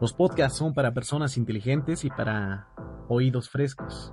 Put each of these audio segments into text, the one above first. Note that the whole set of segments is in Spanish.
Los podcasts son para personas inteligentes y para oídos frescos.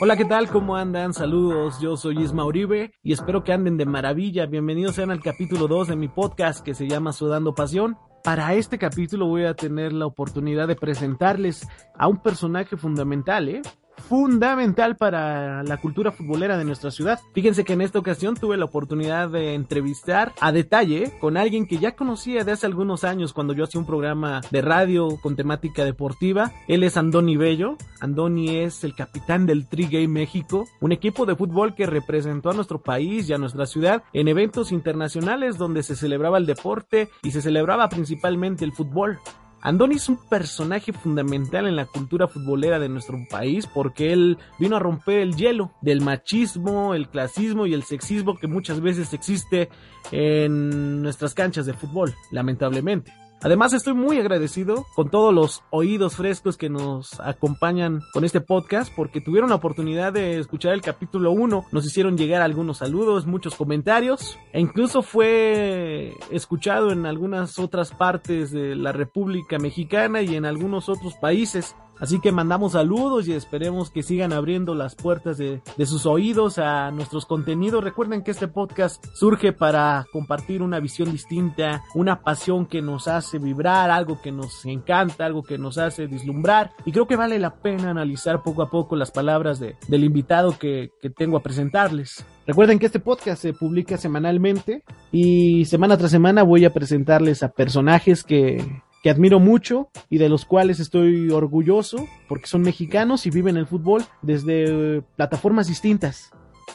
Hola, ¿qué tal? ¿Cómo andan? Saludos, yo soy Isma Uribe y espero que anden de maravilla. Bienvenidos sean al capítulo 2 de mi podcast que se llama Sudando Pasión. Para este capítulo voy a tener la oportunidad de presentarles a un personaje fundamental, ¿eh? Fundamental para la cultura futbolera de nuestra ciudad. Fíjense que en esta ocasión tuve la oportunidad de entrevistar a detalle con alguien que ya conocía de hace algunos años cuando yo hacía un programa de radio con temática deportiva. Él es Andoni Bello. Andoni es el capitán del Trigay México, un equipo de fútbol que representó a nuestro país y a nuestra ciudad en eventos internacionales donde se celebraba el deporte y se celebraba principalmente el fútbol. Andoni es un personaje fundamental en la cultura futbolera de nuestro país porque él vino a romper el hielo del machismo, el clasismo y el sexismo que muchas veces existe en nuestras canchas de fútbol, lamentablemente. Además estoy muy agradecido con todos los oídos frescos que nos acompañan con este podcast porque tuvieron la oportunidad de escuchar el capítulo 1, nos hicieron llegar algunos saludos, muchos comentarios e incluso fue escuchado en algunas otras partes de la República Mexicana y en algunos otros países. Así que mandamos saludos y esperemos que sigan abriendo las puertas de, de, sus oídos a nuestros contenidos. Recuerden que este podcast surge para compartir una visión distinta, una pasión que nos hace vibrar, algo que nos encanta, algo que nos hace vislumbrar. Y creo que vale la pena analizar poco a poco las palabras de, del invitado que, que tengo a presentarles. Recuerden que este podcast se publica semanalmente y semana tras semana voy a presentarles a personajes que que admiro mucho y de los cuales estoy orgulloso porque son mexicanos y viven el fútbol desde plataformas distintas.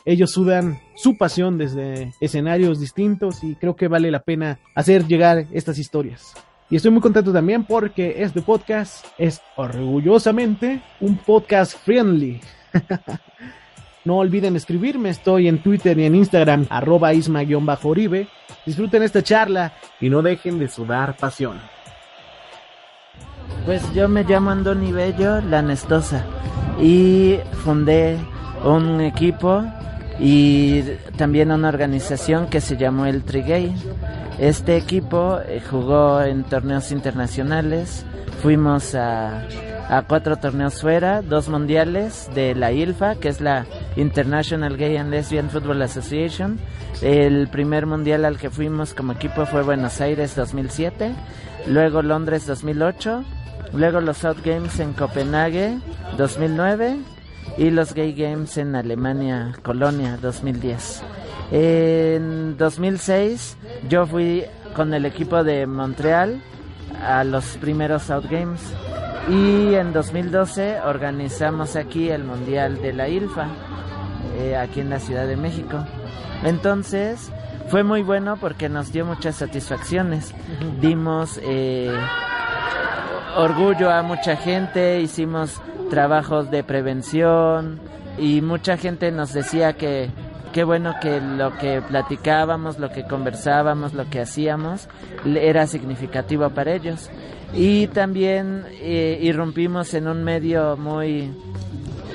Ellos sudan su pasión desde escenarios distintos y creo que vale la pena hacer llegar estas historias. Y estoy muy contento también porque este podcast es orgullosamente un podcast friendly. No olviden escribirme, estoy en Twitter y en Instagram, arroba isma-oribe. Disfruten esta charla y no dejen de sudar pasión. Pues yo me llamo Andoni Bello Lanestosa y fundé un equipo y también una organización que se llamó el Trigay. Este equipo eh, jugó en torneos internacionales, fuimos a, a, cuatro torneos fuera, dos mundiales de la ILFA, que es la International Gay and Lesbian Football Association. El primer mundial al que fuimos como equipo fue Buenos Aires 2007, luego Londres 2008 Luego los South Games en Copenhague 2009 y los Gay Games en Alemania, Colonia 2010. En 2006 yo fui con el equipo de Montreal a los primeros South Games y en 2012 organizamos aquí el Mundial de la ILFA, eh, aquí en la Ciudad de México. Entonces fue muy bueno porque nos dio muchas satisfacciones. Dimos... Eh, orgullo a mucha gente, hicimos trabajos de prevención y mucha gente nos decía que qué bueno que lo que platicábamos, lo que conversábamos, lo que hacíamos era significativo para ellos. Y también eh, irrumpimos en un medio muy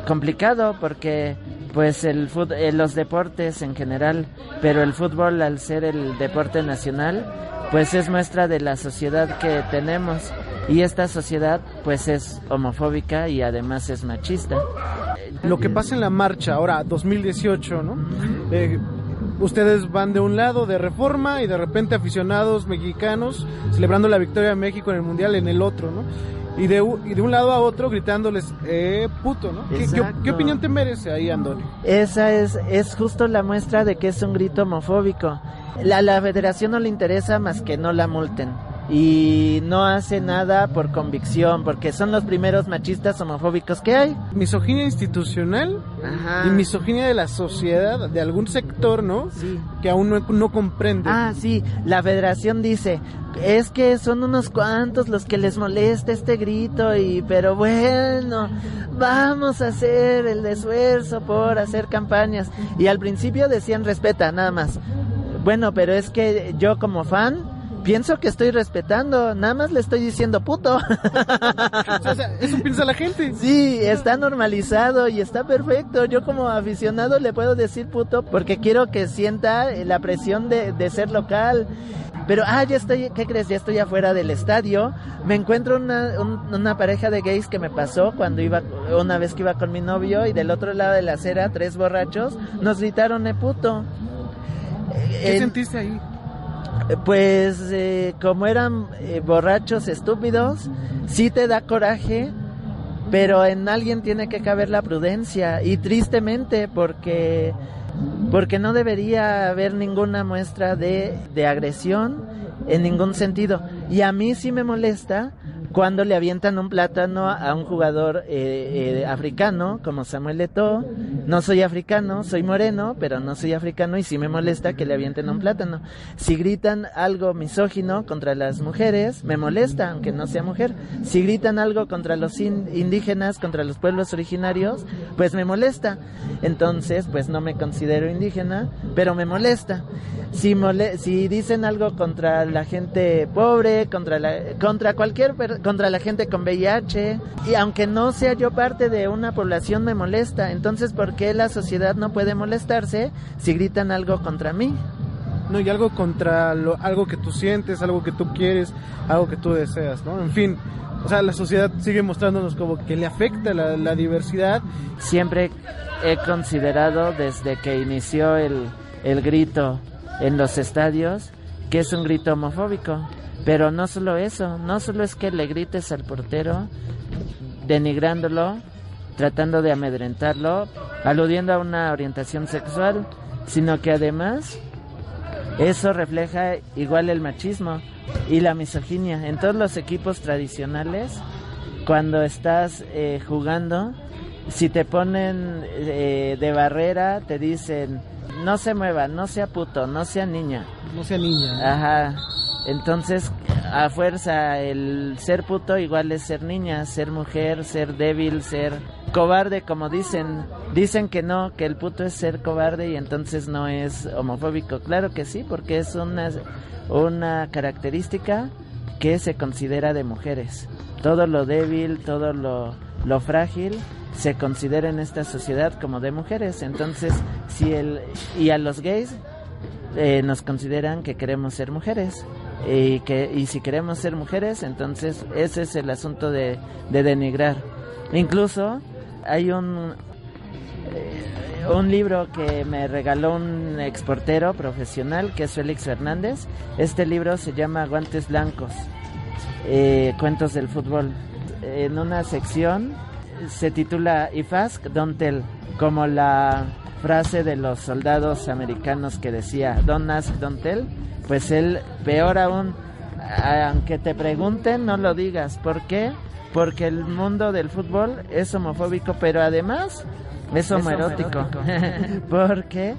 complicado porque pues el eh, los deportes en general, pero el fútbol al ser el deporte nacional, pues es muestra de la sociedad que tenemos y esta sociedad pues es homofóbica y además es machista. Lo que pasa en la marcha ahora 2018, ¿no? Eh, ustedes van de un lado de reforma y de repente aficionados mexicanos celebrando la victoria de México en el mundial en el otro, ¿no? Y de, y de un lado a otro gritándoles, eh, puto, ¿no? ¿Qué, ¿Qué, ¿Qué, opinión te merece ahí, Andoni? Esa es, es justo la muestra de que es un grito homofóbico. La, la federación no le interesa más que no la multen y no hace nada por convicción, porque son los primeros machistas homofóbicos que hay. Misoginia institucional Ajá. y misoginia de la sociedad, de algún sector, ¿no? Sí. Que aún no, no comprende. Ah, sí, la federación dice, es que son unos cuantos los que les molesta este grito y pero bueno, vamos a hacer el esfuerzo por hacer campañas. Y al principio decían respeta, nada más. Bueno, pero es que yo como fan pienso que estoy respetando, nada más le estoy diciendo puto. O sea, eso piensa la gente. Sí, está normalizado y está perfecto. Yo como aficionado le puedo decir puto porque quiero que sienta la presión de, de ser local. Pero, ah, ya estoy, ¿qué crees? Ya estoy afuera del estadio. Me encuentro una, un- una pareja de gays que me pasó cuando iba, una vez que iba con mi novio y del otro lado de la acera, tres borrachos, nos gritaron, eh, puto. ¿Qué En- sentiste ahí? Pues eh, como eran eh, borrachos estúpidos, sí te da coraje, pero en alguien tiene que caber la prudencia y tristemente porque porque no debería haber ninguna muestra de, de agresión en ningún sentido. Y a mí sí me molesta cuando le avientan un plátano a un jugador eh, eh, africano como Samuel Eto'o. No soy africano, soy moreno, pero no soy africano y sí me molesta que le avienten un plátano. Si gritan algo misógino contra las mujeres, me molesta, aunque no sea mujer. Si gritan algo contra los in- indígenas, contra los pueblos originarios, pues me molesta. Entonces, pues no me considero indígena, pero me molesta. Si, mole- si dicen algo contra la gente pobre, contra la, contra cualquier, per- contra la gente con VIH, y aunque no sea yo parte de una población, me molesta. Entonces, ¿por qué la sociedad no puede molestarse si gritan algo contra mí? No, y algo contra lo, algo que tú sientes, algo que tú quieres, algo que tú deseas, ¿no? En fin, o sea, la sociedad sigue mostrándonos como que le afecta la, la diversidad. Siempre he considerado desde que inició el, el grito en los estadios que es un grito homofóbico. Pero no solo eso, no solo es que le grites al portero denigrándolo, tratando de amedrentarlo, aludiendo a una orientación sexual, sino que además eso refleja igual el machismo y la misoginia. En todos los equipos tradicionales, cuando estás eh, jugando, si te ponen eh, de barrera, te dicen, no se mueva, no sea puto, no sea niña. No sea niña. ¿no? Ajá. Entonces, a fuerza, el ser puto igual es ser niña, ser mujer, ser débil, ser cobarde, como dicen. Dicen que no, que el puto es ser cobarde y entonces no es homofóbico. Claro que sí, porque es una, una característica que se considera de mujeres. Todo lo débil, todo lo, lo frágil se considera en esta sociedad como de mujeres. Entonces, si el y a los gays eh, nos consideran que queremos ser mujeres y que y si queremos ser mujeres entonces ese es el asunto de, de denigrar. Incluso hay un eh, un libro que me regaló un exportero profesional que es Félix Fernández este libro se llama Guantes Blancos eh, cuentos del fútbol. En una sección se titula If Ask Don't Tell como la frase de los soldados americanos que decía Don't ask, don't tell, pues él, peor aún, aunque te pregunten, no lo digas. ¿Por qué? Porque el mundo del fútbol es homofóbico, pero además es homoerótico. ¿Por qué?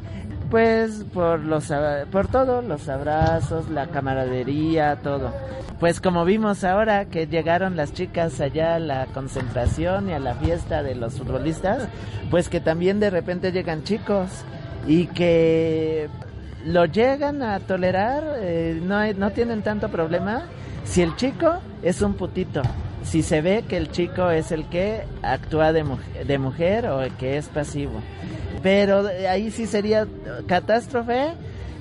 Pues por los por todo, los abrazos, la camaradería, todo. Pues como vimos ahora que llegaron las chicas allá a la concentración y a la fiesta de los futbolistas, pues que también de repente llegan chicos y que lo llegan a tolerar, eh, no, no tienen tanto problema si el chico es un putito, si se ve que el chico es el que actúa de, muj- de mujer o el que es pasivo. Pero ahí sí sería catástrofe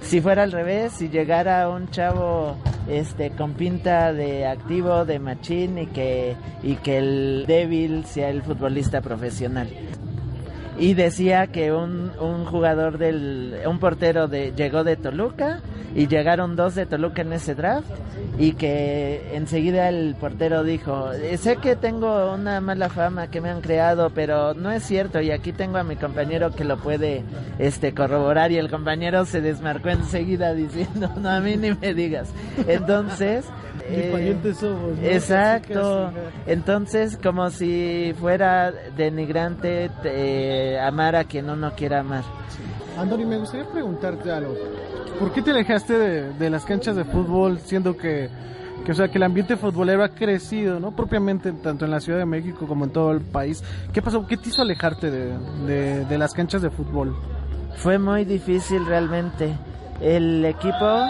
si fuera al revés, si llegara un chavo este con pinta de activo, de machín y que y que el débil sea el futbolista profesional. Y decía que un, un jugador del un portero de llegó de Toluca y llegaron dos de Toluca en ese draft y que enseguida el portero dijo, "Eh, sé que tengo una mala fama que me han creado, pero no es cierto y aquí tengo a mi compañero que lo puede este corroborar y el compañero se desmarcó enseguida diciendo, no a mí ni me digas. Entonces, Eh, somos, Exacto. Entonces, como si fuera denigrante eh, amar a quien uno quiera amar. Andoni, me gustaría preguntarte algo. ¿Por qué te alejaste de, las canchas de fútbol siendo que, que, o sea, que el ambiente futbolero ha crecido, ¿no? Propiamente tanto en la Ciudad de México como en todo el país. ¿Qué pasó? ¿Qué te hizo alejarte de, de las canchas de fútbol? Fue muy difícil realmente. El equipo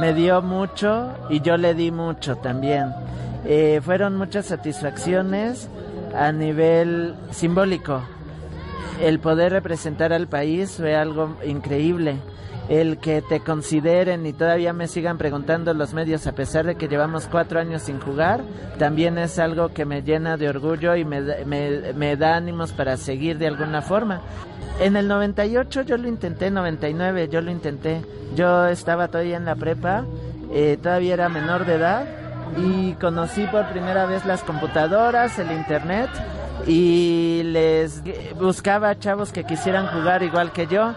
me dio mucho y yo le di mucho también. Eh, fueron muchas satisfacciones a nivel simbólico. El poder representar al país fue algo increíble. El que te consideren y todavía me sigan preguntando los medios a pesar de que llevamos cuatro años sin jugar, también es algo que me llena de orgullo y me, me, da ánimos para seguir de alguna forma. En el 98 yo lo intenté, 99 yo lo intenté. Yo estaba todavía en la prepa, eh, todavía era menor de edad y conocí por primera vez las computadoras, el internet y les buscaba chavos que quisieran jugar igual que yo.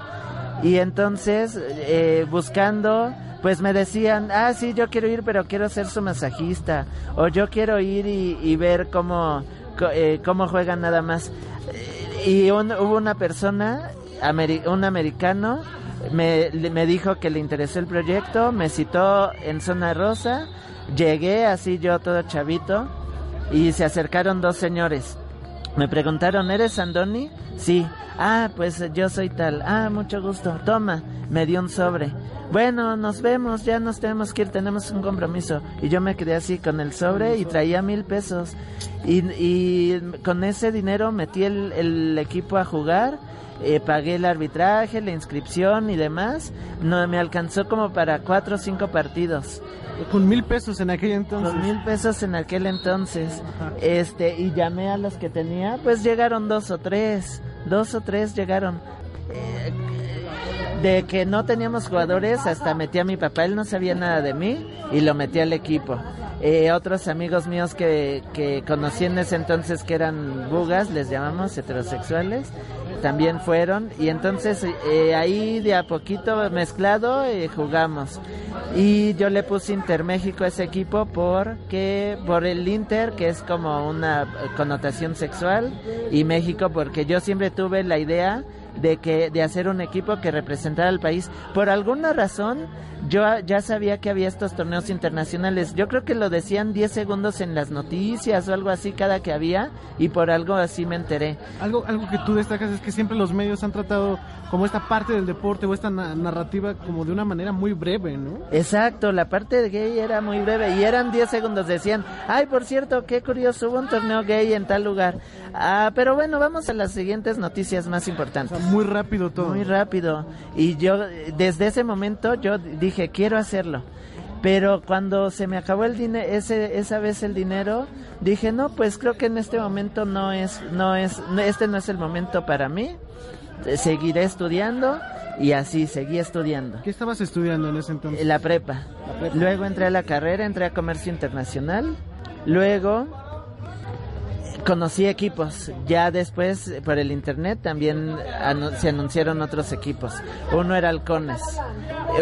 Y entonces, eh, buscando, pues me decían, ah, sí, yo quiero ir, pero quiero ser su masajista. O yo quiero ir y, ver cómo, eh, cómo juegan nada más y hubo una persona, un americano, me, me dijo que le interesó el proyecto, me citó en Zona Rosa, llegué así yo todo chavito y se acercaron dos señores. Me preguntaron, ¿eres Andoni? Sí. Ah, pues yo soy tal. Ah, mucho gusto. Toma, me dio un sobre. Bueno, nos vemos, ya nos tenemos que ir, tenemos un compromiso. Y yo me quedé así con el sobre y traía mil pesos. Y, y con ese dinero metí el, el equipo a jugar. Eh, pagué el arbitraje, la inscripción y demás. No me alcanzó como para cuatro o cinco partidos. Con mil pesos en aquel entonces. Con mil pesos en aquel entonces. Este, y llamé a los que tenía, pues llegaron dos o tres dos o tres llegaron. Eh, de que no teníamos jugadores, hasta metí a mi papá, él no sabía nada de mí y lo metí al equipo. Eh, otros amigos míos que, que conocí en ese entonces que eran bugas, les llamamos heterosexuales, también fueron. Y entonces eh, ahí de a poquito mezclado eh, jugamos. Y yo le puse Interméxico a ese equipo porque por el Inter que es como una connotación sexual y México porque yo siempre tuve la idea de que de hacer un equipo que representara al país. Por alguna razón yo ya sabía que había estos torneos internacionales. Yo creo que lo decían 10 segundos en las noticias o algo así cada que había y por algo así me enteré. Algo, algo que tú destacas es que siempre los medios han tratado como esta parte del deporte o esta narrativa como de una manera muy breve, ¿no? Exacto, la parte de gay era muy breve y eran 10 segundos. Decían, ay, por cierto, qué curioso, hubo un torneo gay en tal lugar. Ah, pero bueno, vamos a las siguientes noticias más importantes. muy rápido todo. Muy rápido. Y yo, desde ese momento, yo dije, quiero hacerlo. Pero cuando se me acabó el dinero, ese, esa vez el dinero, dije, no, pues creo que en este momento no es, no es, este no es el momento para mí. Seguiré estudiando y así seguí estudiando. ¿Qué estabas estudiando en ese entonces? La prepa. La prepa. Luego entré a la carrera, entré a comercio internacional. Luego conocí equipos. Ya después, por el internet, también se anunciaron otros equipos. Uno era Halcones.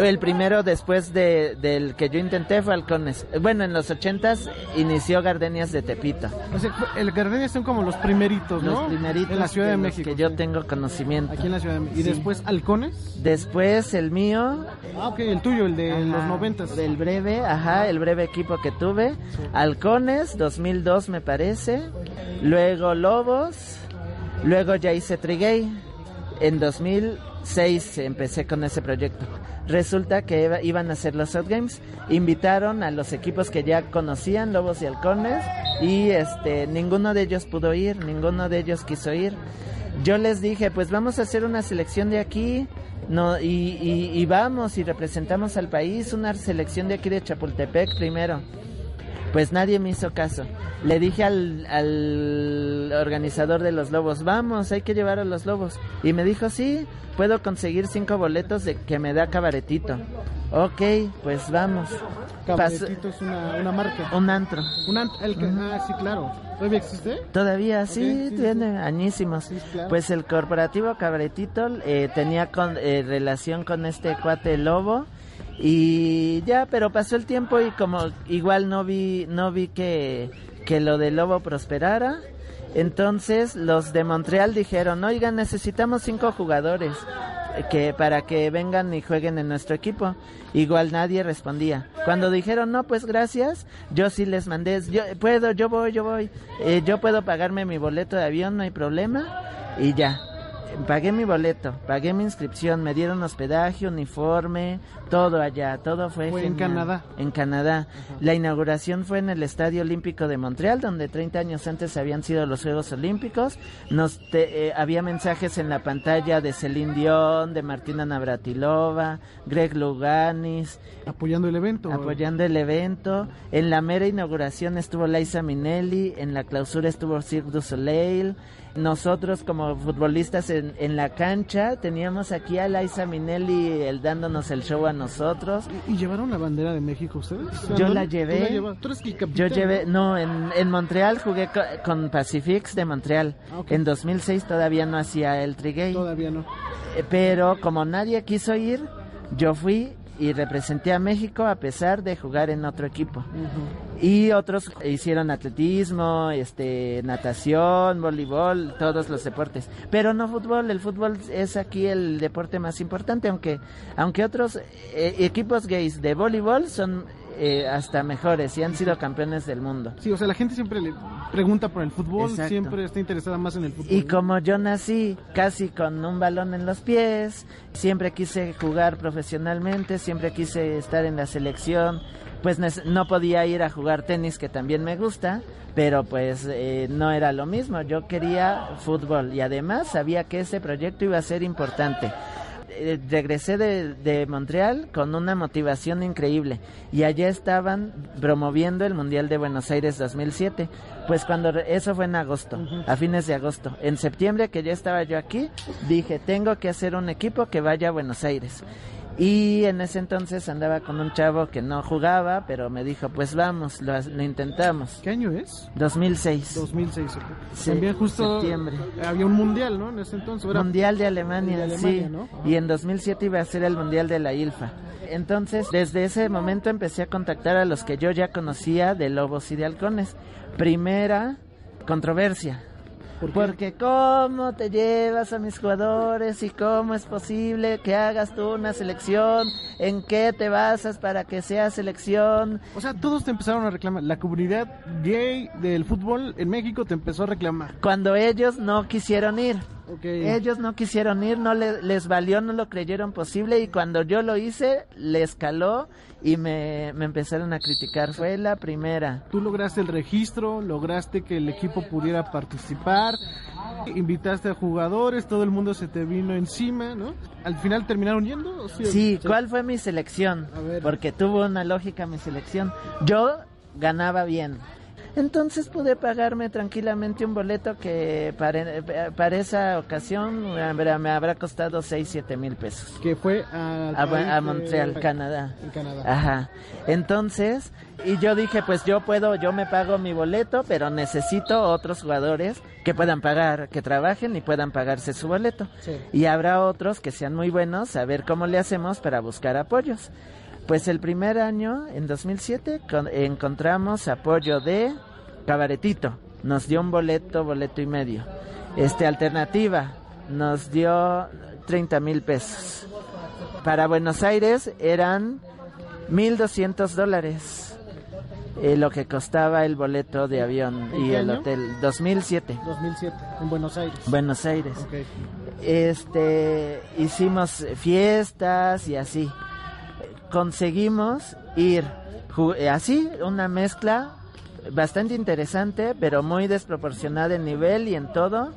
El primero después de, del que yo intenté fue Halcones. Bueno, en los ochentas inició Gardenias de Tepito. O sea, el Gardenias son como los primeritos, ¿no? Los primeritos. En la Ciudad de, México. Que yo tengo conocimiento. Aquí en la Ciudad de México. ¿Y después Halcones? Después el mío. Ah, ok, el tuyo, el de los noventas. Del breve, ajá, el breve equipo que tuve. Halcones, 2002 me parece. Luego Lobos. Luego ya hice Trigay. En 2006 empecé con ese proyecto. Resulta que iban a hacer los Games. Invitaron a los equipos que ya conocían, Lobos y Halcones. Y este, ninguno de ellos pudo ir, ninguno de ellos quiso ir. Yo les dije, pues vamos a hacer una selección de aquí. No, y, y vamos y representamos al país, una selección de aquí de Chapultepec primero. Pues nadie me hizo caso. Le dije al, al organizador de los lobos, vamos, hay que llevar a los lobos. Y me dijo, sí, puedo conseguir cinco boletos de que me da cabaretito. Ok, pues vamos. Cabaretito es una, marca. Un antro. Un antro, el que, ah, sí, claro. ¿Todavía existe? Todavía, sí, tiene añísimos. Pues el corporativo Cabaretito eh, tenía con, eh, relación con este cuate lobo Y ya, pero pasó el tiempo y como igual no vi, no vi que, que lo de Lobo prosperara. Entonces los de Montreal dijeron, oigan, necesitamos cinco jugadores que para que vengan y jueguen en nuestro equipo. Igual nadie respondía. Cuando dijeron, no, pues gracias, yo sí les mandé, yo puedo, yo voy, yo voy, eh, yo puedo pagarme mi boleto de avión, no hay problema, y ya pagué mi boleto, pagué mi inscripción, me dieron hospedaje, uniforme, todo allá, todo fue, fue en Canadá. En Canadá. La inauguración fue en el Estadio Olímpico de Montreal, donde 30 años antes habían sido los Juegos Olímpicos. Nos eh, había mensajes en la pantalla de Celine Dion, de Martina Navratilova, Greg Luganis. Apoyando el evento. Apoyando el evento. En la mera inauguración estuvo Liza Minnelli, en la clausura estuvo Cirque du Soleil nosotros como futbolistas en, en, la cancha teníamos aquí a Liza Minelli el dándonos el show a nosotros. ¿Y, llevaron la bandera de México ustedes? Yo la llevé. yo llevé, no, en, en Montreal jugué con, Pacifics de Montreal. Ah, en 2006 todavía no hacía el trigay. Todavía no. Eh, pero como nadie quiso ir, yo fui y representé a México a pesar de jugar en otro equipo. Y otros hicieron atletismo, este, natación, voleibol, todos los deportes. Pero no fútbol, el fútbol es aquí el deporte más importante, aunque, aunque otros eh, equipos gays de voleibol son eh, hasta mejores y han sido campeones del mundo. Sí, o sea, la gente siempre le pregunta por el fútbol, siempre está interesada más en el fútbol. Y como yo nací casi con un balón en los pies, siempre quise jugar profesionalmente, siempre quise estar en la selección, pues no podía ir a jugar tenis, que también me gusta, pero pues eh, no era lo mismo, yo quería fútbol y además sabía que ese proyecto iba a ser importante. Eh, regresé de, de, Montreal con una motivación increíble y allá estaban promoviendo el Mundial de Buenos Aires 2007. Pues cuando eso fue en agosto, a fines de agosto. En septiembre que ya estaba yo aquí, dije, tengo que hacer un equipo que vaya a Buenos Aires. Y en ese entonces andaba con un chavo que no jugaba, pero me dijo, pues vamos, lo, intentamos. ¿Qué año es? 2006. 2006, También justo septiembre. había un mundial, ¿no? En ese entonces. mundial de Alemania, sí. Y en 2007 iba a ser el mundial de la ILFA. Entonces, desde ese momento empecé a contactar a los que yo ya conocía de Lobos y de Halcones. Primera controversia porque cómo te llevas a mis jugadores y cómo es posible que hagas tú una selección, en qué te basas para que sea selección. O sea, todos te empezaron a reclamar, la comunidad gay del fútbol en México te empezó a reclamar. Cuando ellos no quisieron ir. Ellos no quisieron ir, no les valió, no lo creyeron posible y cuando yo lo hice, les caló y me, me, empezaron a criticar. Fue la primera. Tú lograste el registro, lograste que el equipo pudiera participar, invitaste a jugadores, todo el mundo se te vino encima, ¿no? ¿Al final terminaron yendo? Sí ¿cuál fue mi selección? Porque tuvo una lógica mi selección. Yo ganaba bien entonces pude pagarme tranquilamente un boleto que para, para esa ocasión me habrá costado 6, 7 mil pesos. Que fue a, a, Montreal, Canadá. En Canadá. Ajá. Entonces, y yo dije, pues yo puedo, yo me pago mi boleto, pero necesito otros jugadores que puedan pagar, que trabajen y puedan pagarse su boleto. Y habrá otros que sean muy buenos, a ver cómo le hacemos para buscar apoyos. Pues el primer año, en 2007, encontramos apoyo de Cabaretito. Nos dio un boleto, boleto y medio. Este Alternativa nos dio 30 mil pesos. Para Buenos Aires eran 1.200 dólares. Eh, lo que costaba el boleto de avión y el hotel. 2007 2007 en Buenos Aires. Buenos Aires. Este hicimos fiestas y así. Conseguimos ir así una mezcla bastante interesante, pero muy desproporcionada en nivel y en todo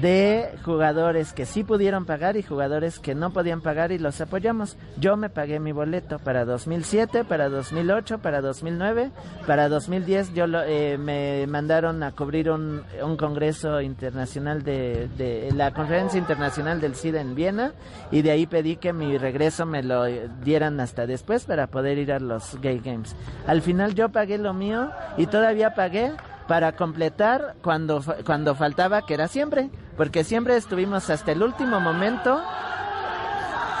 de jugadores que sí pudieron pagar y jugadores que no podían pagar y los apoyamos. Yo me pagué mi boleto para 2007, para 2008, para 2009, para 2010 yo eh, me mandaron a cubrir un, un congreso internacional de, de, la conferencia internacional del SIDA en Viena y de ahí pedí que mi regreso me lo dieran hasta después para poder ir a los Gay Games. Al final yo pagué lo mío y todavía pagué para completar cuando, cuando faltaba, que era siempre, porque siempre estuvimos hasta el último momento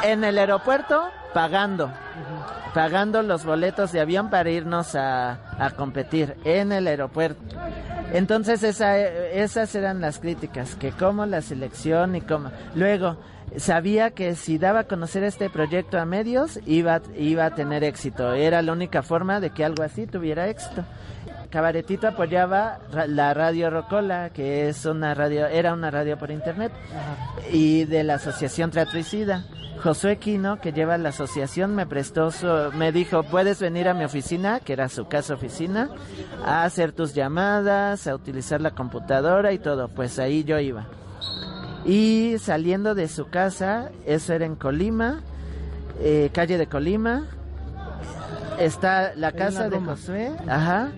En el aeropuerto, pagando. Pagando los boletos de avión para irnos a, a competir en el aeropuerto. Entonces esa, esas eran las críticas, que como la selección y cómo. Luego, sabía que si daba a conocer este proyecto a medios, iba, iba a tener éxito. Era la única forma de que algo así tuviera éxito. Cabaretito apoyaba la radio Rocola, que es una radio, era una radio por internet, y de la Asociación Teatricida. Josué Quino, que lleva la asociación, me prestó su, me dijo, puedes venir a mi oficina, que era su casa oficina, a hacer tus llamadas, a utilizar la computadora y todo. Pues ahí yo iba. Y saliendo de su casa, eso era en Colima, eh, calle de Colima, está la casa de Josué, ajá,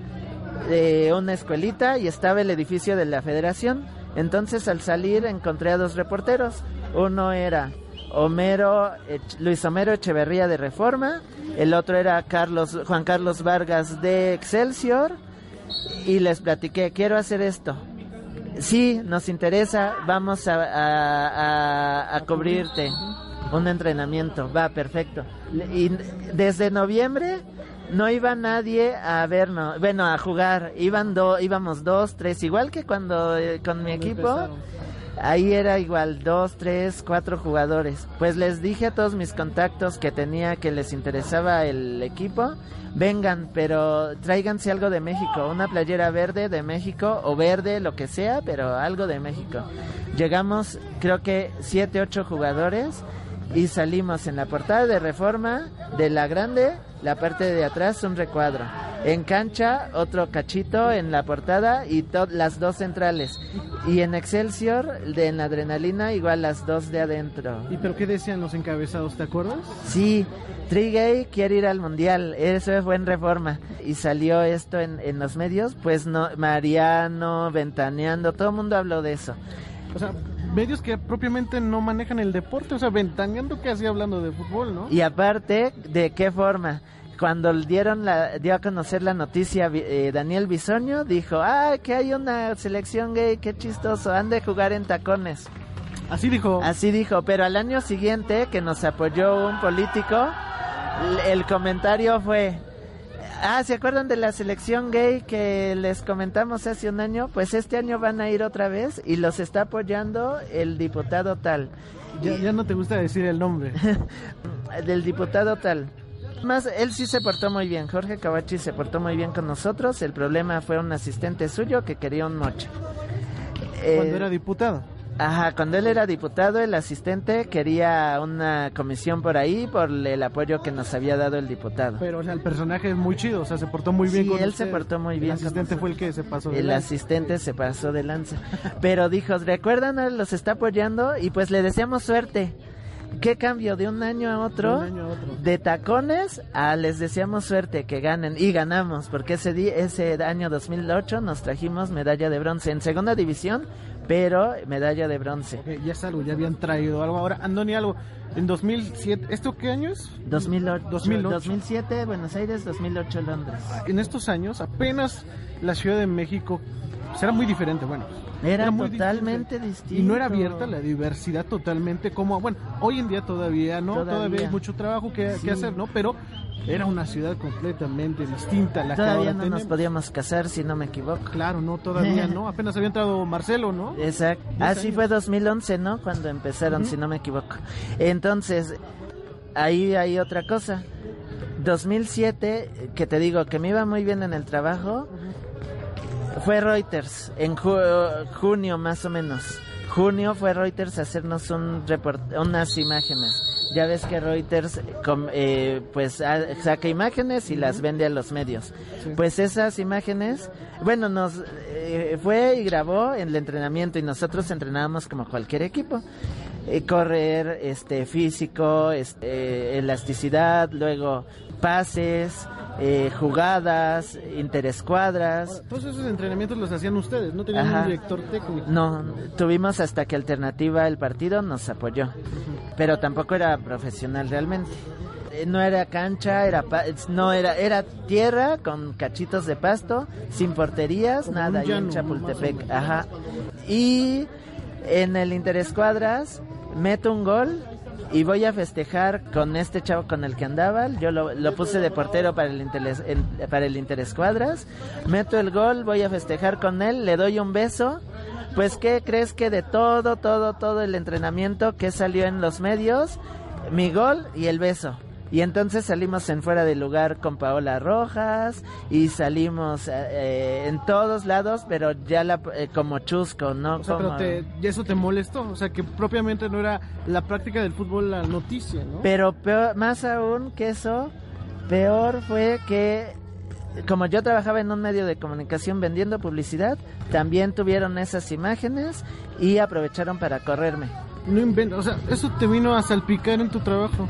de una escuelita y estaba el edificio de la federación. Entonces al salir encontré a dos reporteros. Uno era Homero, Luis Homero Echeverría de Reforma, el otro era Carlos, Juan Carlos Vargas de Excelsior, y les platiqué, quiero hacer esto. Sí, nos interesa, vamos a, a, a cubrirte un entrenamiento, va, perfecto. Y desde noviembre no iba nadie a vernos, bueno, a jugar, iban do, íbamos dos, tres, igual que cuando eh, con mi equipo. Ahí era igual, dos, tres, cuatro jugadores. Pues les dije a todos mis contactos que tenía que les interesaba el equipo, vengan, pero tráiganse algo de México, una playera verde de México o verde, lo que sea, pero algo de México. Llegamos, creo que siete, ocho jugadores y salimos en la portada de Reforma de la grande, la parte de atrás un recuadro. En cancha otro cachito en la portada y las dos centrales. Y en Excelsior de en adrenalina igual las dos de adentro. ¿Y pero qué decían los encabezados, te acuerdas? Sí, Trigay quiere ir al mundial, eso fue en Reforma y salió esto en, en los medios, pues no Mariano, Ventaneando, todo el mundo habló de eso. O sea, medios que propiamente no manejan el deporte, o sea, ventaneando que así hablando de fútbol, ¿no? Y aparte, ¿de qué forma? Cuando dieron la, dio a conocer la noticia eh, Daniel Bisoño, dijo, ah, que hay una selección gay, qué chistoso, han de jugar en tacones. Así dijo. Así dijo, pero al año siguiente que nos apoyó un político, el comentario fue, Ah, ¿se acuerdan de la selección gay que les comentamos hace un año? Pues este año van a ir otra vez y los está apoyando el diputado tal. Ya, ya no te gusta decir el nombre. Del diputado tal. Más, él sí se portó muy bien. Jorge Cabachi se portó muy bien con nosotros. El problema fue un asistente suyo que quería un moche. Cuando eh, era diputado. Ajá, cuando él era diputado, el asistente quería una comisión por ahí por el apoyo que nos había dado el diputado. Pero, o sea, el personaje es muy chido, o sea, se portó muy bien sí, él se portó muy bien. El asistente fue el que se pasó de El asistente se pasó de lanza. Pero dijo, ¿recuerdan? Los está apoyando y pues le deseamos suerte. ¿Qué cambio de un año a otro? De, año a otro. de tacones a les deseamos suerte que ganen y ganamos porque ese ese año 2008 nos trajimos medalla de bronce en segunda división, pero medalla de bronce. Okay, ya es algo, ya habían traído algo. Ahora, Andoni, algo. En 2007, ¿esto qué año es? 2008, 2008. 2007 Buenos Aires, 2008 Londres. En estos años apenas la Ciudad de México será muy diferente, bueno. Era, era totalmente distinto. Y no era abierta la diversidad totalmente como, bueno, hoy en día todavía, ¿no? Todavía, todavía hay mucho trabajo que, sí. que, hacer, ¿no? Pero era una ciudad completamente distinta. La todavía que ahora no tenemos. nos podíamos casar, si no me equivoco. Claro, no, todavía no. Apenas había entrado Marcelo, ¿no? Exacto. Así fue 2011, ¿no? Cuando empezaron, uh -huh. si no me equivoco. Entonces, ahí hay otra cosa. 2007, que te digo que me iba muy bien en el trabajo, uh -huh. fue Reuters, en ju junio más o menos. Junio fue Reuters a hacernos un report unas imágenes. Ya ves que Reuters eh, pues saca imágenes y las vende a los medios. Sí. Pues esas imágenes, bueno, nos eh, fue y grabó en el entrenamiento y nosotros entrenábamos como cualquier equipo. Eh, correr, este, físico, este, elasticidad, luego pases, eh, jugadas, interescuadras. Todos esos entrenamientos los hacían ustedes, no tenían Ajá. un director técnico. No, tuvimos hasta que Alternativa el partido nos apoyó, uh -huh. pero tampoco era profesional realmente. Eh, No era cancha, era no era era tierra con cachitos de pasto, sin porterías, Como nada, llano, y en Chapultepec, ajá. Y en el Interescuadras meto un gol y voy a festejar con este chavo con el que andaba. Yo lo, lo puse de portero para el, Interes, el, para el Interescuadras. Meto el gol, voy a festejar con él, le doy un beso. Pues, ¿qué crees que de todo, todo, todo el entrenamiento que salió en los medios? Mi gol y el beso. Y entonces salimos en fuera de lugar con Paola Rojas y salimos eh, eh, en todos lados, pero ya la, eh, como chusco, ¿no? O sea, como... pero te, ¿y eso te molestó? O sea, que propiamente no era la práctica del fútbol la noticia, ¿no? Pero peor, más aún que eso, peor fue que como yo trabajaba en un medio de comunicación vendiendo publicidad, también tuvieron esas imágenes y aprovecharon para correrme. No invento, o sea, eso te vino a salpicar en tu trabajo.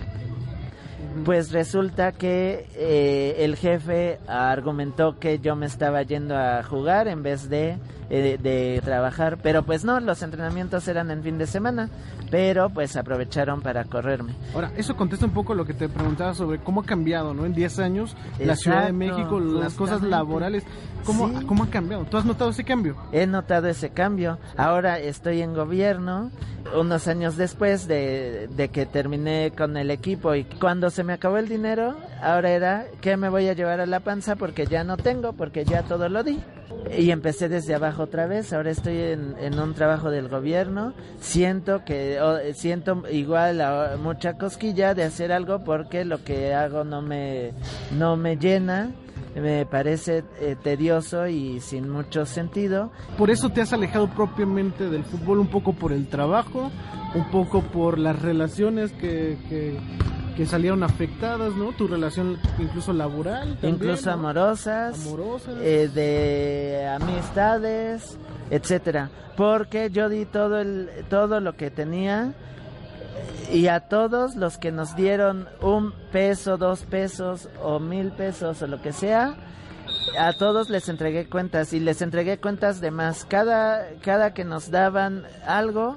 Pues resulta que eh, el jefe argumentó que yo me estaba yendo a jugar en vez de, eh, de trabajar, pero pues no, los entrenamientos eran en fin de semana, pero pues aprovecharon para correrme. Ahora, eso contesta un poco lo que te preguntaba sobre cómo ha cambiado, ¿no? En 10 años, la Ciudad de México, las cosas laborales, ¿cómo, Sí. ¿cómo ha cambiado? ¿Tú has notado ese cambio? He notado ese cambio. Ahora estoy en gobierno, unos años después de, de que terminé con el equipo y cuando se me acabó el dinero, ahora era que me voy a llevar a la panza porque ya no tengo, porque ya todo lo di. Y empecé desde abajo otra vez, ahora estoy en, en un trabajo del gobierno, siento que siento igual mucha cosquilla de hacer algo porque lo que hago no me no me llena, me parece eh, tedioso y sin mucho sentido. Por eso te has alejado propiamente del fútbol, un poco por el trabajo, un poco por las relaciones que, que, que salieron afectadas, ¿no? Tu relación incluso laboral. también, incluso ¿no? amorosas, Amorosas. eh, de amistades, etcétera, porque yo di todo el todo lo que tenía y a todos los que nos dieron un peso, dos pesos o mil pesos o lo que sea, a todos les entregué cuentas y les entregué cuentas de más. Cada cada que nos daban algo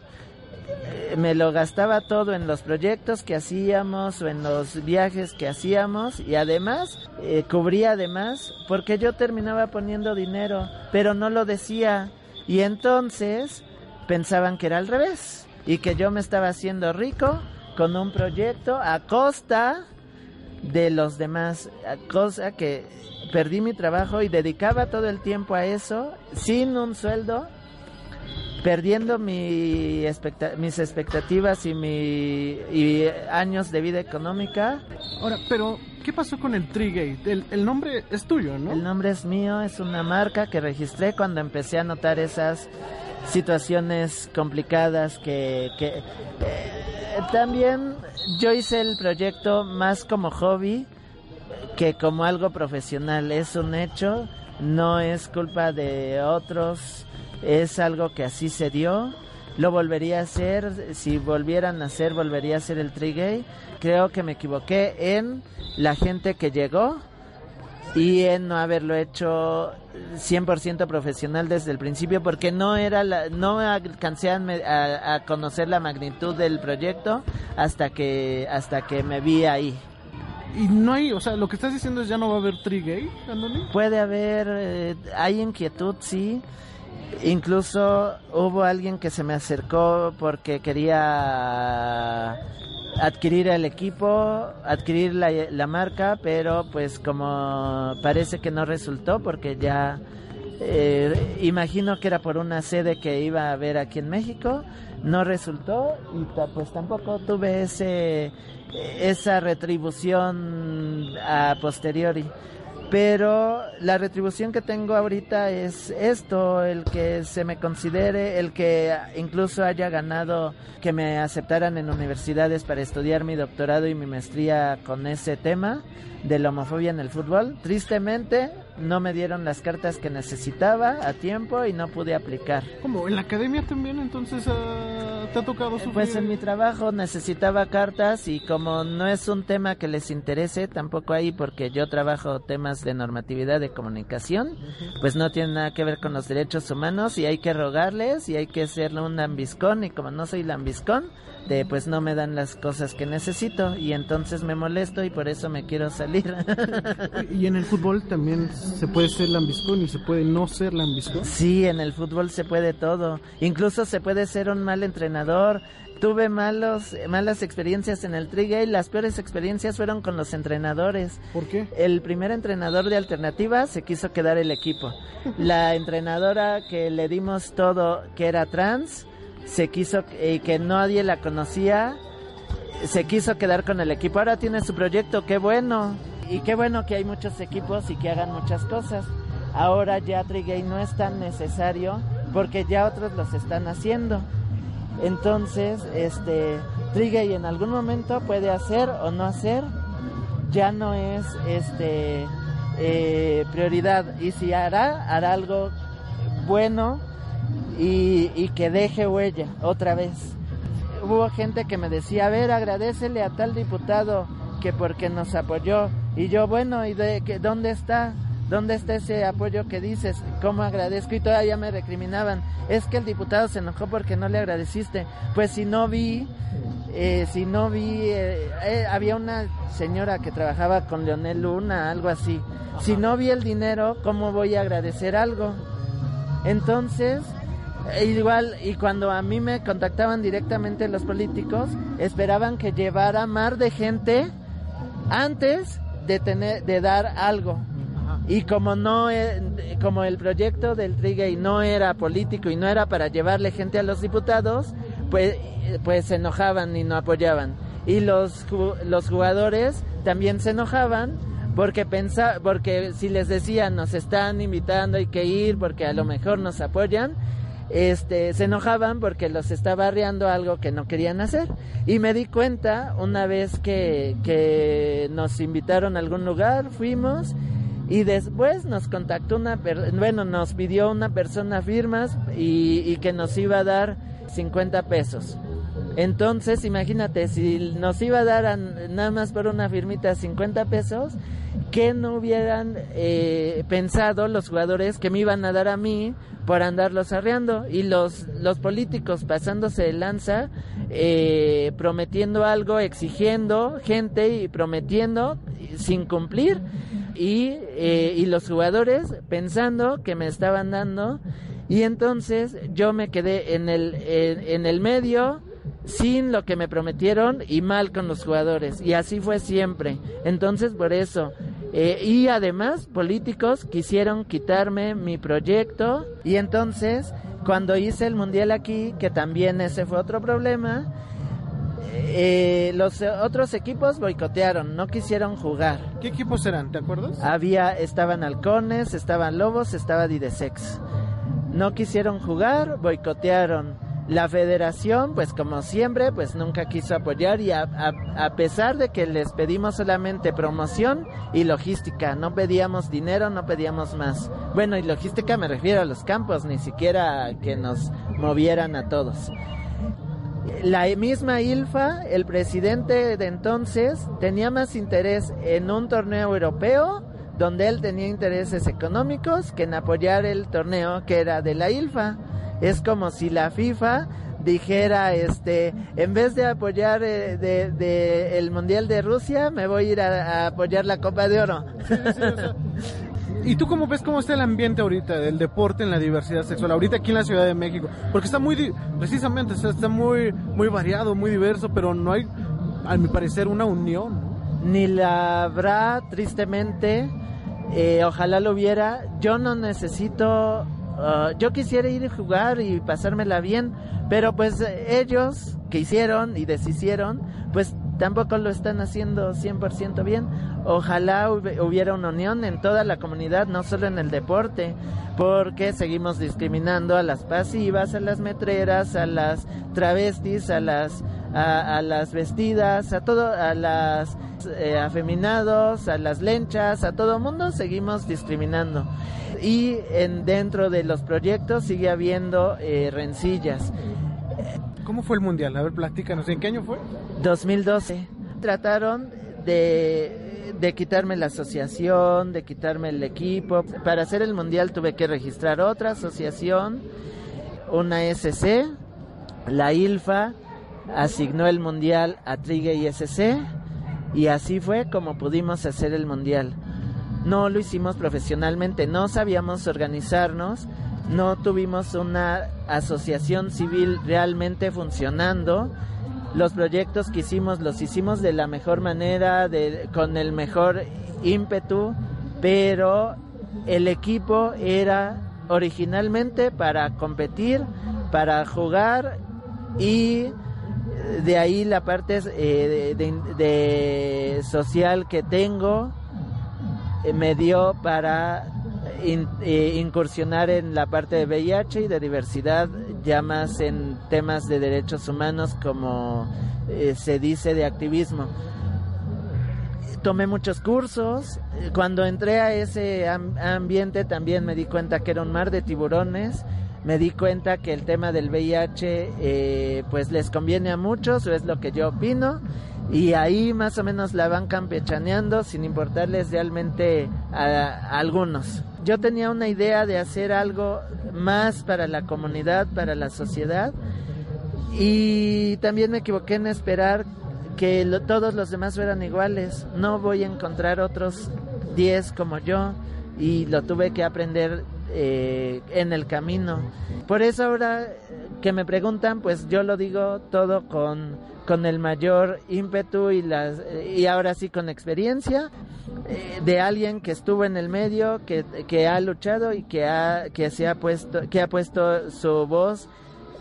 eh, me lo gastaba todo en los proyectos que hacíamos o en los viajes que hacíamos y además eh, cubría además porque yo terminaba poniendo dinero pero no lo decía y entonces pensaban que era al revés y que yo me estaba haciendo rico con un proyecto a costa de los demás, cosa que perdí mi trabajo y dedicaba todo el tiempo a eso sin un sueldo perdiendo mi expecta- mis expectativas y mi y años de vida económica. Ahora, pero, ¿qué pasó con el Trigate? El, el nombre es tuyo, ¿no? El nombre es mío, es una marca que registré cuando empecé a notar esas situaciones complicadas que, que eh, también yo hice el proyecto más como hobby que como algo profesional. Es un hecho, no es culpa de otros, es algo que así se dio. Lo volvería a hacer, si volvieran a hacer, volvería a hacer el Trigay. Creo que me equivoqué en la gente que llegó y en no haberlo hecho 100% profesional desde el principio porque no era la, no alcancé a, a- a conocer la magnitud del proyecto hasta que hasta que me vi ahí. Y no hay, o sea, lo que estás diciendo es ya no va a haber Trigate, Andoni. Puede haber, eh, hay inquietud, sí. Incluso hubo alguien que se me acercó porque quería adquirir el equipo, adquirir la, marca, pero pues como parece que no resultó porque ya eh, imagino que era por una sede que iba a haber aquí en México, no resultó y pues tampoco tuve ese esa retribución a posteriori. Pero la retribución que tengo ahorita es esto, el que se me considere, el que incluso haya ganado, que me aceptaran en universidades para estudiar mi doctorado y mi maestría con ese tema de la homofobia en el fútbol. Tristemente, no me dieron las cartas que necesitaba a tiempo y no pude aplicar. ¿Cómo? ¿En la academia también entonces ah, te ha tocado sufrir? Pues en mi trabajo necesitaba cartas y como no es un tema que les interese tampoco ahí porque yo trabajo temas de normatividad de comunicación, pues no tiene nada que ver con los derechos humanos y hay que rogarles y hay que ser un lambiscón y como no soy lambiscón, de pues no me dan las cosas que necesito y entonces me molesto y por eso me quiero salir. Y en el fútbol también se puede ser lambiscón y se puede no ser lambiscón. Sí, en el fútbol se puede todo. Incluso se puede ser un mal entrenador. Tuve malos, malas experiencias en el Trigay. Las peores experiencias fueron con los entrenadores. ¿Por qué? El primer entrenador de alternativa se quiso quedar el equipo. La entrenadora que le dimos todo, que era trans, se quiso y que nadie la conocía, se quiso quedar con el equipo. Ahora tiene su proyecto, qué bueno. Y qué bueno que hay muchos equipos y que hagan muchas cosas. Ahora ya Trigay no es tan necesario porque ya otros los están haciendo. Entonces, este, Trigay en algún momento puede hacer o no hacer, ya no es este eh, prioridad. Y si hará, hará algo bueno y, y que deje huella otra vez. Hubo gente que me decía, a ver, agradecele a tal diputado que porque nos apoyó. Y yo, bueno, ¿y de que, dónde está? ¿Dónde está ese apoyo que dices? ¿Cómo agradezco? Y todavía me recriminaban. Es que el diputado se enojó porque no le agradeciste. Pues si no vi, eh, si no vi, eh, eh, había una señora que trabajaba con Leonel Luna, algo así. Si no vi el dinero, ¿cómo voy a agradecer algo? Entonces, e igual, y cuando a mí me contactaban directamente los políticos, esperaban que llevara mar de gente antes de tener, de dar algo. Y como no, e- como el proyecto del Trigay no era político y no era para llevarle gente a los diputados, pues, pues se enojaban y no apoyaban. Y los, los jugadores también se enojaban porque pensa, porque si les decían nos están invitando hay que ir porque a lo mejor nos apoyan, este, se enojaban porque los estaba arreando algo que no querían hacer. Y me di cuenta una vez que, que nos invitaron a algún lugar, fuimos y después nos contactó una, bueno, nos pidió una persona firmas y, y que nos iba a dar 50 pesos. Entonces, imagínate, si nos iba a dar a- nada más por una firmita 50 pesos, que no hubieran eh, pensado los jugadores que me iban a dar a mí por andarlos arreando. Y los, los políticos pasándose de lanza, eh, prometiendo algo, exigiendo gente y prometiendo sin cumplir. Y, eh, y los jugadores pensando que me estaban dando. Y entonces yo me quedé en el, en, en el medio sin lo que me prometieron y mal con los jugadores. Y así fue siempre. Entonces, por eso. eh, y además, políticos quisieron quitarme mi proyecto. Y entonces, cuando hice el mundial aquí, que también ese fue otro problema, eh, los otros equipos boicotearon, no quisieron jugar. ¿Qué equipos eran? ¿Te acuerdas? Había, estaban halcones, estaban lobos, estaba Didesex. No quisieron jugar, boicotearon. La federación, pues como siempre, pues nunca quiso apoyar y a, a- pesar de que les pedimos solamente promoción y logística, no pedíamos dinero, no pedíamos más. Bueno, y logística me refiero a los campos, ni siquiera que nos movieran a todos. La misma ILFA, el presidente de entonces, tenía más interés en un torneo europeo, donde él tenía intereses económicos, que en apoyar el torneo que era de la ILFA. Es como si la FIFA dijera, este, en vez de apoyar eh, de, de el Mundial de Rusia, me voy a ir a, a apoyar la Copa de Oro. ¿Y tú cómo ves cómo está el ambiente ahorita del deporte en la diversidad sexual? Ahorita aquí en la Ciudad de México. Porque está muy, precisamente, está, muy, muy variado, muy diverso, pero no hay, a mi parecer, una unión. ni la habrá tristemente eh, ojalá lo hubiera yo no necesito ah, yo quisiera ir a jugar y pasármela bien pero pues ellos que hicieron y deshicieron pues tampoco lo están haciendo 100% bien ojalá hub- hubiera una unión en toda la comunidad no solo en el deporte porque seguimos discriminando a las pasivas a las metreras a las travestis a las a, a las vestidas, a todo, a las eh, afeminados, a las lenchas, a todo mundo seguimos discriminando. Y en dentro de los proyectos sigue habiendo eh, rencillas. ¿Cómo fue el mundial? A ver, platícanos. ¿En qué año fue? 2012 trataron de, de quitarme la asociación, de quitarme el equipo. Para hacer el mundial tuve que registrar otra asociación, una SC, la ILFA asignó el mundial a Trigue y SC y así fue como pudimos hacer el mundial. No lo hicimos profesionalmente, no sabíamos organizarnos, no tuvimos una asociación civil realmente funcionando. Los proyectos que hicimos los hicimos de la mejor manera, de, con el mejor ímpetu, pero el equipo era originalmente para competir, para jugar y de ahí la parte eh, de, social que tengo eh, me dio para eh, incursionar en la parte de VIH y de diversidad, ya más en temas de derechos humanos como se dice de activismo. Tomé muchos cursos, cuando entré a ese ambiente también me di cuenta que era un mar de tiburones me di cuenta que el tema del VIH eh, pues les conviene a muchos, es lo que yo opino, y ahí más o menos la van campechaneando sin importarles realmente a, algunos. Yo tenía una idea de hacer algo más para la comunidad, para la sociedad, y también me equivoqué en esperar que todos los demás fueran iguales. No voy a encontrar otros 10 como yo y lo tuve que aprender eh, en el camino. Por eso ahora que me preguntan, pues yo lo digo todo con, con el mayor ímpetu y, las, y ahora sí con experiencia eh, de alguien que estuvo en el medio, que, que ha luchado y que ha, que se ha puesto, que ha puesto su voz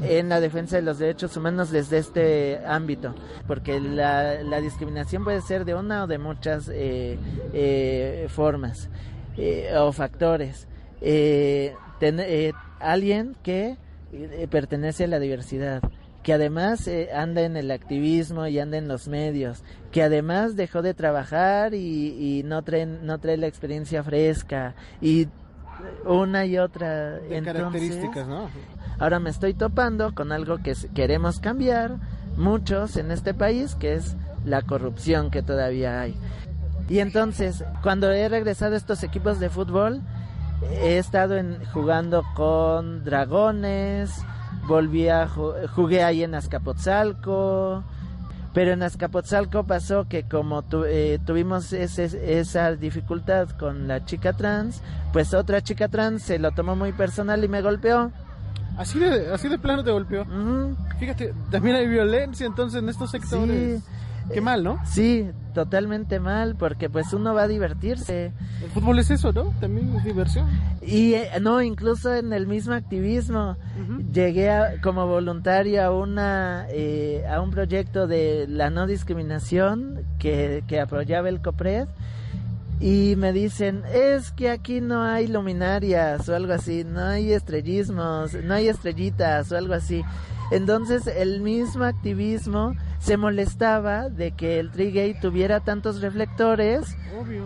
en la defensa de los derechos humanos desde este ámbito, porque la, la discriminación puede ser de una o de muchas eh, formas o factores eh, eh, alguien que eh, pertenece a la diversidad, que además eh, anda en el activismo y anda en los medios, que además dejó de trabajar y, no, trae, no trae la experiencia fresca y una y otra características, ¿no? Ahora me estoy topando con algo que queremos cambiar muchos en este país, que es la corrupción que todavía hay. Y entonces, cuando he regresado a estos equipos de fútbol, he estado en, jugando con dragones, volví a jugué ahí en Azcapotzalco, pero en Azcapotzalco pasó que como eh, tuvimos esa dificultad con la chica trans, pues otra chica trans se lo tomó muy personal y me golpeó. Así de, así de plano te golpeó. Fíjate, también hay violencia entonces en estos sectores. Qué mal, ¿no? Sí, totalmente mal, porque pues uno va a divertirse. El fútbol es eso, ¿no? También es diversión. Y eh, no, incluso en el mismo activismo, llegué como voluntario a una eh, a un proyecto de la no discriminación que, que apoyaba el COPRED y me dicen, es que aquí no hay luminarias o algo así, no hay estrellismos, no hay estrellitas o algo así. Entonces el mismo activismo se molestaba de que el Trigay tuviera tantos reflectores. Obvio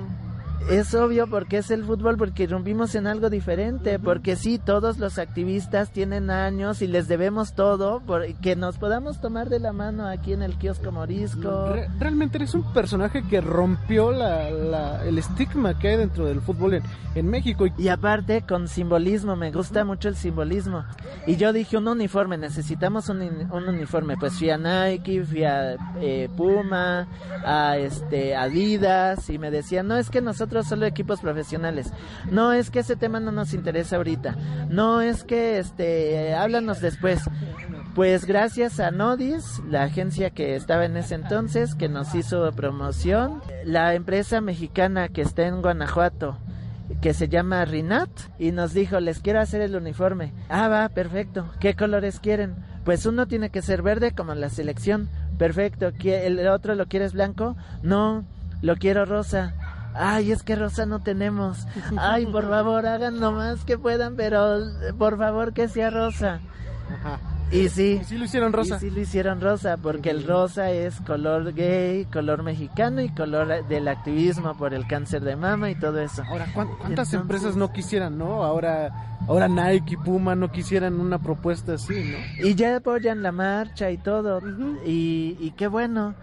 es obvio porque es el fútbol, porque rompimos en algo diferente, porque sí, todos los activistas tienen años y les debemos todo, que nos podamos tomar de la mano aquí en el kiosco Morisco. realmente eres un personaje que rompió la, el estigma que hay dentro del fútbol en, en México. Y aparte con simbolismo, me gusta mucho el simbolismo. Y yo dije, un uniforme, necesitamos un, un uniforme. Pues fui a Nike, fui a eh, Puma, a este Adidas, y me decían, no, es que nosotros solo equipos profesionales. No es que ese tema no nos interesa ahorita. No es que este háblanos después. Pues gracias a Nodis, la agencia que estaba en ese entonces, que nos hizo promoción, la empresa mexicana que está en Guanajuato, que se llama Rinat, y nos dijo, les quiero hacer el uniforme. Ah, va, perfecto. ¿Qué colores quieren? Pues uno tiene que ser verde como la selección. Perfecto. ¿El otro lo quieres blanco? No, lo quiero rosa ay, es que rosa no tenemos. Ay, por favor, hagan lo más que puedan, pero por favor que sea rosa. Ajá. Y sí, y sí lo hicieron rosa. Y sí lo hicieron rosa, porque el rosa es color gay, color mexicano y color del activismo por el cáncer de mama y todo eso. Ahora, ¿cuántas empresas no quisieran, no? Ahora, ahora Nike y Puma no quisieran una propuesta así, ¿no? Y ya apoyan la marcha y todo, y, y qué bueno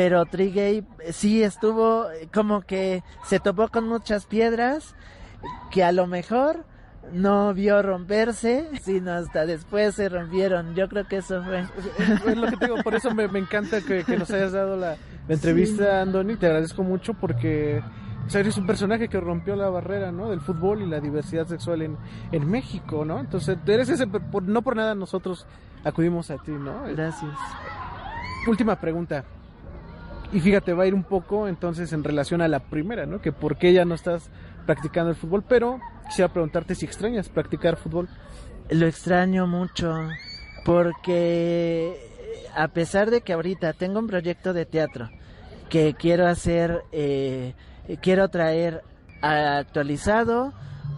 pero Trigay sí estuvo como que se topó con muchas piedras que a lo mejor no vio romperse, sino hasta después se rompieron. Yo creo que eso fue. Es, lo que tengo, por eso me, encanta que, nos hayas dado la, entrevista, Andoni. Te agradezco mucho porque O sea, eres un personaje que rompió la barrera, ¿no? Del fútbol y la diversidad sexual en, en México, ¿no? Entonces, eres ese, no por nada nosotros acudimos a ti, ¿no? Gracias. Última pregunta. Y fíjate, va a ir un poco entonces en relación a la primera, ¿no? Que por qué ya no estás practicando el fútbol, pero quisiera preguntarte si extrañas practicar fútbol. Lo extraño mucho, porque a pesar de que ahorita tengo un proyecto de teatro que quiero hacer, eh, quiero traer actualizado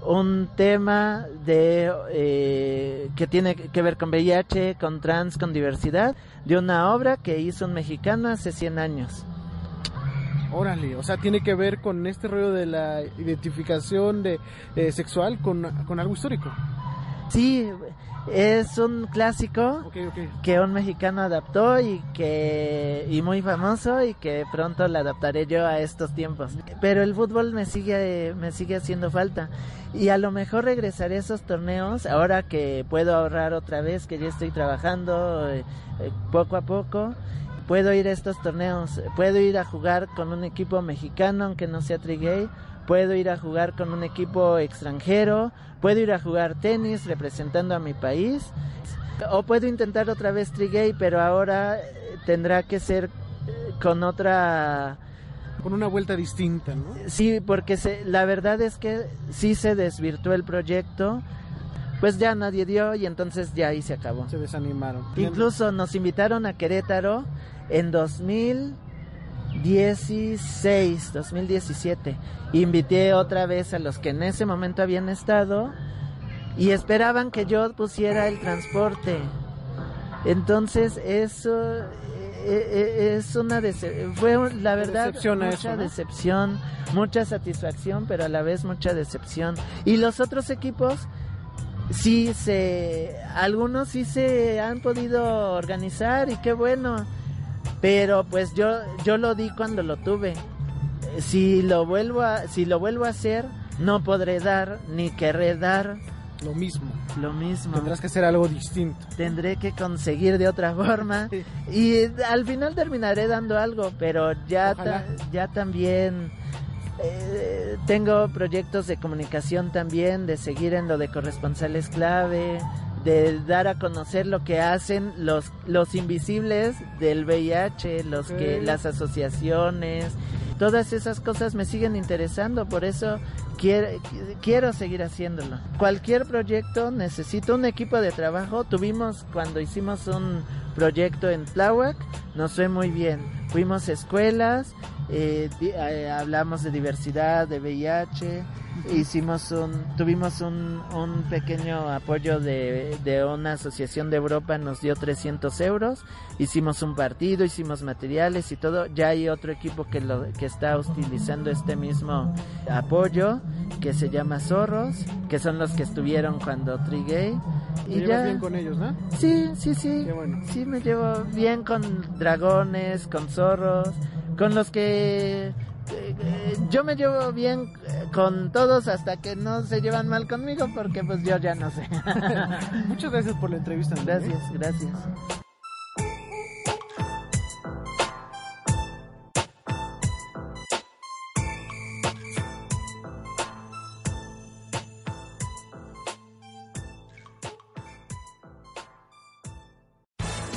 un tema de eh, que tiene que ver con VIH, con trans, con diversidad, de una obra que hizo un mexicano hace 100 años. Órale, o sea, tiene que ver con este rollo de la identificación de eh, sexual con, con algo histórico. Sí, es un clásico que un mexicano adaptó y que y muy famoso y que pronto lo adaptaré yo a estos tiempos. Pero el fútbol me sigue me sigue haciendo falta y a lo mejor regresaré a esos torneos ahora que puedo ahorrar otra vez que ya estoy trabajando eh, eh, poco a poco. Puedo ir a estos torneos, puedo ir a jugar con un equipo mexicano aunque no sea trigay puedo ir a jugar con un equipo extranjero, puedo ir a jugar tenis representando a mi país, o puedo intentar otra vez Trigay, pero ahora eh, tendrá que ser eh, con otra con una vuelta distinta, ¿no? Sí, porque se, la verdad es que sí se desvirtuó el proyecto, pues ya nadie dio y entonces ya ahí se acabó. Se desanimaron. Incluso nos invitaron a Querétaro en 2000 16, 2017. Invité otra vez a los que en ese momento habían estado y esperaban que yo pusiera el transporte. Entonces eso eh, eh, es una fue la verdad mucha decepción, mucha satisfacción, pero a la vez mucha decepción. Y los otros equipos sí se algunos sí se han podido organizar y qué bueno pero pues yo yo lo di cuando lo tuve. Si lo vuelvo a si lo vuelvo a hacer, no podré dar ni querré dar lo mismo. Lo mismo. Tendrás que hacer algo distinto. Tendré que conseguir de otra forma y al final terminaré dando algo, pero ya ya también eh, tengo proyectos de comunicación también, de seguir en lo de corresponsales clave, de dar a conocer lo que hacen los los invisibles del VIH, los que las asociaciones, todas esas cosas me siguen interesando, por eso quiero, quiero seguir haciéndolo. Cualquier proyecto necesita un equipo de trabajo. Tuvimos cuando hicimos un proyecto en Tláhuac, nos fue muy bien. Fuimos a escuelas, eh, eh, hablamos de diversidad, de VIH, hicimos un, tuvimos un, un pequeño apoyo de, de, una asociación de Europa, nos dio 300 euros, hicimos un partido, hicimos materiales y todo, ya hay otro equipo que, lo, que está utilizando este mismo apoyo, que se llama Zorros, que son los que estuvieron cuando Trigay. Y ya bien con ellos, ¿no? Sí, sí, sí. Sí, me llevo bien con dragones, con zorros, con los que yo me llevo bien con todos hasta que no se llevan mal conmigo porque pues yo ya no sé. Muchas gracias por la entrevista. Gracias, gracias.